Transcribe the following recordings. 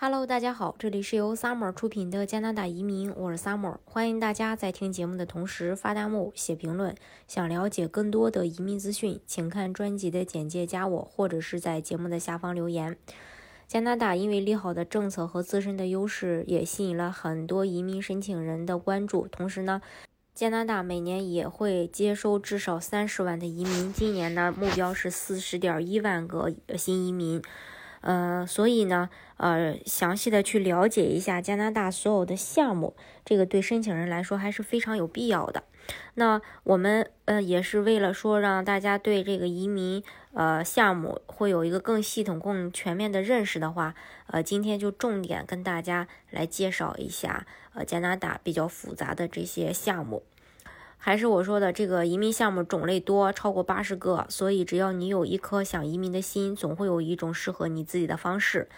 Hello，大家好，这里是由 Summer 出品的加拿大移民，我是 Summer，欢迎大家在听节目的同时发弹幕、写评论。想了解更多的移民资讯，请看专辑的简介，加我，或者是在节目的下方留言。加拿大因为利好的政策和自身的优势，也吸引了很多移民申请人的关注。同时呢，加拿大每年也会接收至少三十万的移民，今年呢目标是四十点一万个新移民。呃，所以呢，呃，详细的去了解一下加拿大所有的项目，这个对申请人来说还是非常有必要的。那我们呃也是为了说让大家对这个移民呃项目会有一个更系统、更全面的认识的话，呃，今天就重点跟大家来介绍一下呃加拿大比较复杂的这些项目。还是我说的，这个移民项目种类多，超过八十个，所以只要你有一颗想移民的心，总会有一种适合你自己的方式。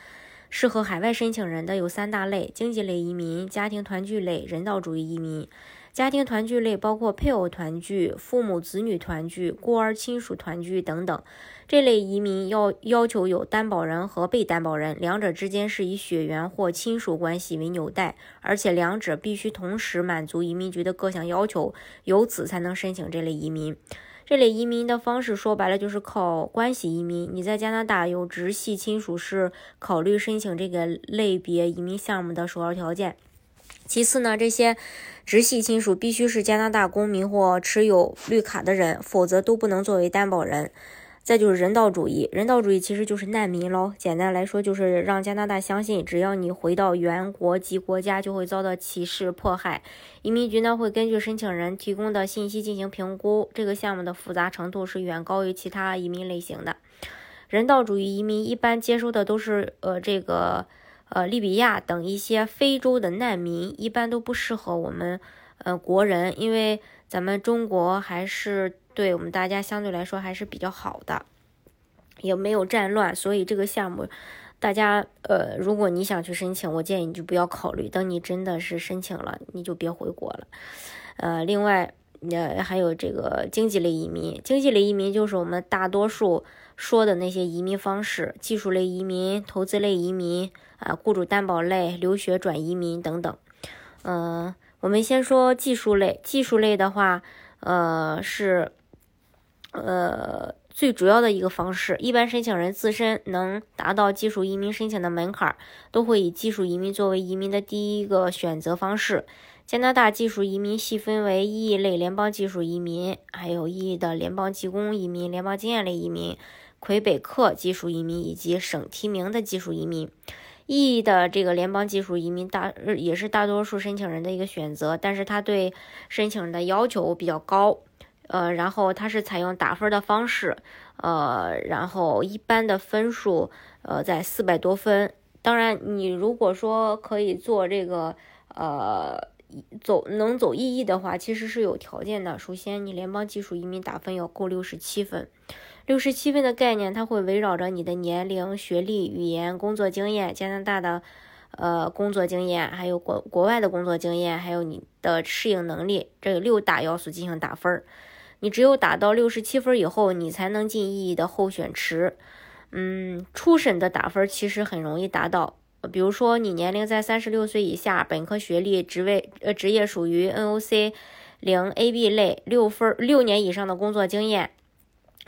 适合海外申请人的有三大类：经济类移民、家庭团聚类、人道主义移民。家庭团聚类包括配偶团聚、父母子女团聚、孤儿亲属团聚等等。这类移民要要求有担保人和被担保人，两者之间是以血缘或亲属关系为纽带，而且两者必须同时满足移民局的各项要求，由此才能申请这类移民。这类移民的方式说白了就是靠关系移民。你在加拿大有直系亲属是考虑申请这个类别移民项目的首要条件。其次呢，这些直系亲属必须是加拿大公民或持有绿卡的人，否则都不能作为担保人。再就是人道主义，人道主义其实就是难民喽。简单来说，就是让加拿大相信，只要你回到原国籍国家，就会遭到歧视迫害。移民局呢会根据申请人提供的信息进行评估。这个项目的复杂程度是远高于其他移民类型的。人道主义移民一般接收的都是呃这个。呃，利比亚等一些非洲的难民一般都不适合我们呃国人，因为咱们中国还是对我们大家相对来说还是比较好的，也没有战乱，所以这个项目大家呃，如果你想去申请，我建议你就不要考虑，等你真的是申请了，你就别回国了。呃，另外呃还有这个经济类移民，经济类移民就是我们大多数说的那些移民方式，技术类移民、投资类移民。啊，雇主担保类、留学转移民等等。嗯，我们先说技术类。技术类的话，呃，是呃最主要的一个方式。一般申请人自身能达到技术移民申请的门槛，都会以技术移民作为移民的第一个选择方式。加拿大技术移民细分为 E 类联邦技术移民，还有 E 的联邦技工移民、联邦经验类移民、魁北克技术移民以及省提名的技术移民。E 的这个联邦技术移民大也是大多数申请人的一个选择，但是他对申请人的要求比较高，呃，然后他是采用打分的方式，呃，然后一般的分数呃在四百多分。当然，你如果说可以做这个呃走能走 EE 的话，其实是有条件的。首先，你联邦技术移民打分要够六十七分。六十七分的概念，它会围绕着你的年龄、学历、语言、工作经验、加拿大的呃工作经验，还有国国外的工作经验，还有你的适应能力这个六大要素进行打分儿。你只有打到六十七分以后，你才能进意义的候选池。嗯，初审的打分其实很容易达到，比如说你年龄在三十六岁以下，本科学历，职位呃职业属于 NOC 零 AB 类，六分六年以上的工作经验。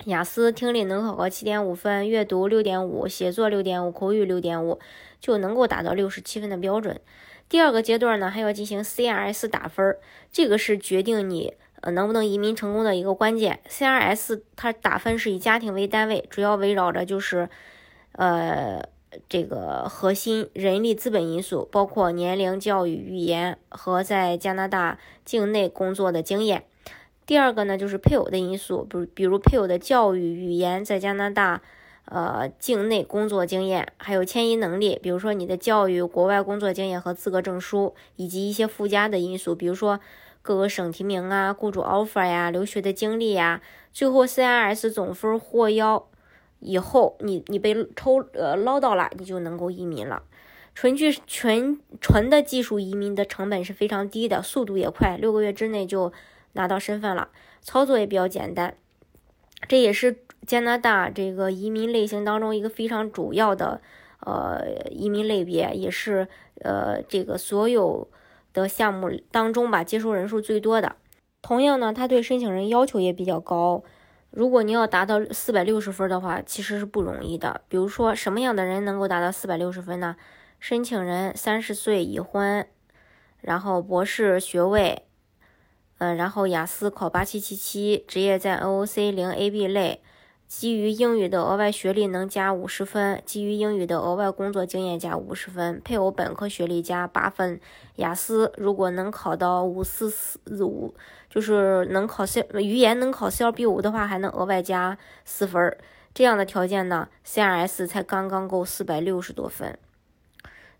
雅思听力能考个七点五分，阅读六点五，写作六点五，口语六点五，就能够达到六十七分的标准。第二个阶段呢，还要进行 CRS 打分，这个是决定你呃能不能移民成功的一个关键。CRS 它打分是以家庭为单位，主要围绕着就是呃这个核心人力资本因素，包括年龄、教育、语言和在加拿大境内工作的经验。第二个呢，就是配偶的因素，比如比如配偶的教育、语言，在加拿大，呃，境内工作经验，还有迁移能力，比如说你的教育、国外工作经验和资格证书，以及一些附加的因素，比如说各个省提名啊、雇主 offer 呀、留学的经历呀。最后 CRS 总分获邀以后，你你被抽呃捞到了，你就能够移民了。纯具纯纯的技术移民的成本是非常低的，速度也快，六个月之内就。拿到身份了，操作也比较简单，这也是加拿大这个移民类型当中一个非常主要的呃移民类别，也是呃这个所有的项目当中吧接收人数最多的。同样呢，他对申请人要求也比较高。如果你要达到四百六十分的话，其实是不容易的。比如说，什么样的人能够达到四百六十分呢？申请人三十岁已婚，然后博士学位，嗯，然后雅思考八七七七，职业在 NOC 零 AB 类。基于英语的额外学历能加五十分，基于英语的额外工作经验加五十分，配偶本科学历加八分。雅思如果能考到五四四五，就是能考 C 语言能考 CLB 五的话，还能额外加四分。这样的条件呢，CRS 才刚刚够四百六十多分。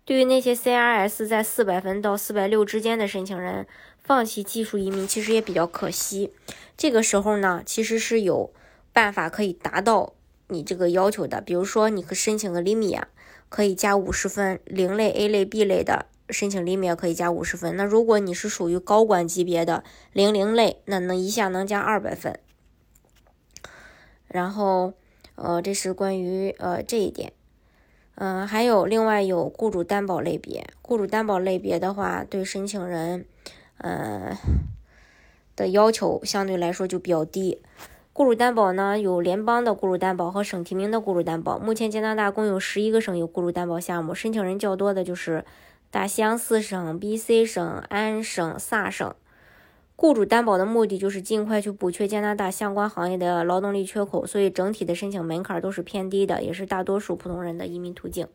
对于那些 CRS 在四百分到四百六之间的申请人，放弃技术移民其实也比较可惜。这个时候呢，其实是有。办法可以达到你这个要求的，比如说你可申请个厘米啊，可以加五十分，零类、A 类、B 类的申请厘米可以加五十分。那如果你是属于高管级别的零零类，那能一下能加二百分。然后，呃，这是关于呃这一点，嗯，还有另外有雇主担保类别，雇主担保类别的话，对申请人，呃的要求相对来说就比较低。雇主担保呢，有联邦的雇主担保和省提名的雇主担保。目前加拿大共有十一个省有雇主担保项目，申请人较多的就是大西洋四省、BC 省、安省、萨省。雇主担保的目的就是尽快去补缺加拿大相关行业的劳动力缺口，所以整体的申请门槛都是偏低的，也是大多数普通人的移民途径。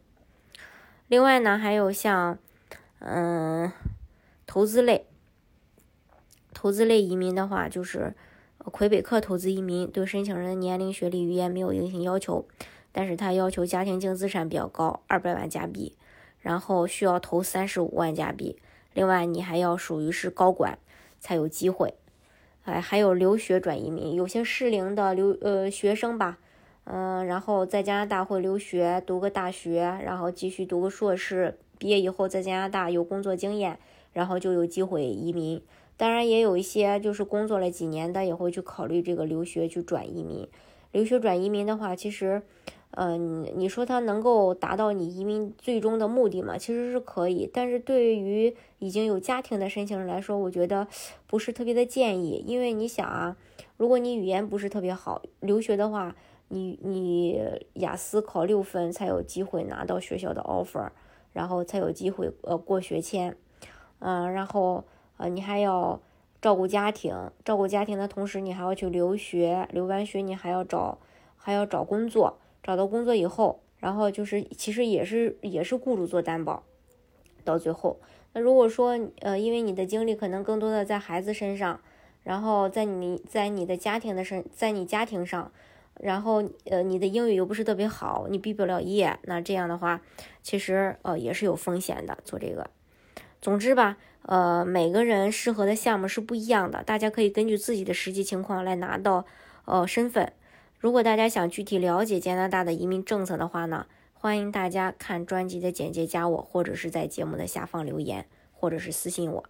另外呢，还有像嗯投资类，投资类移民的话就是。魁北克投资移民对申请人的年龄、学历、语言没有硬性要求，但是他要求家庭净资产比较高，二百万加币，然后需要投三十五万加币。另外，你还要属于是高管才有机会。哎，还有留学转移民，有些适龄的留呃学生吧，嗯，然后在加拿大会留学，读个大学，然后继续读个硕士，毕业以后在加拿大有工作经验，然后就有机会移民。当然也有一些就是工作了几年的也会去考虑这个留学去转移民。留学转移民的话，其实，嗯，你说它能够达到你移民最终的目的吗？其实是可以，但是对于已经有家庭的申请人来说，我觉得不是特别的建议。因为你想啊，如果你语言不是特别好，留学的话，你你雅思考六分才有机会拿到学校的 offer，然后才有机会呃过学签，嗯，然后。呃，你还要照顾家庭，照顾家庭的同时，你还要去留学，留完学你还要找，还要找工作，找到工作以后，然后就是其实也是也是雇主做担保，到最后，那如果说呃，因为你的精力可能更多的在孩子身上，然后在你在你的家庭的身，在你家庭上，然后呃，你的英语又不是特别好，你毕不了业，那这样的话，其实呃也是有风险的做这个。总之吧。呃，每个人适合的项目是不一样的，大家可以根据自己的实际情况来拿到呃身份。如果大家想具体了解加拿大的移民政策的话呢，欢迎大家看专辑的简介，加我，或者是在节目的下方留言，或者是私信我。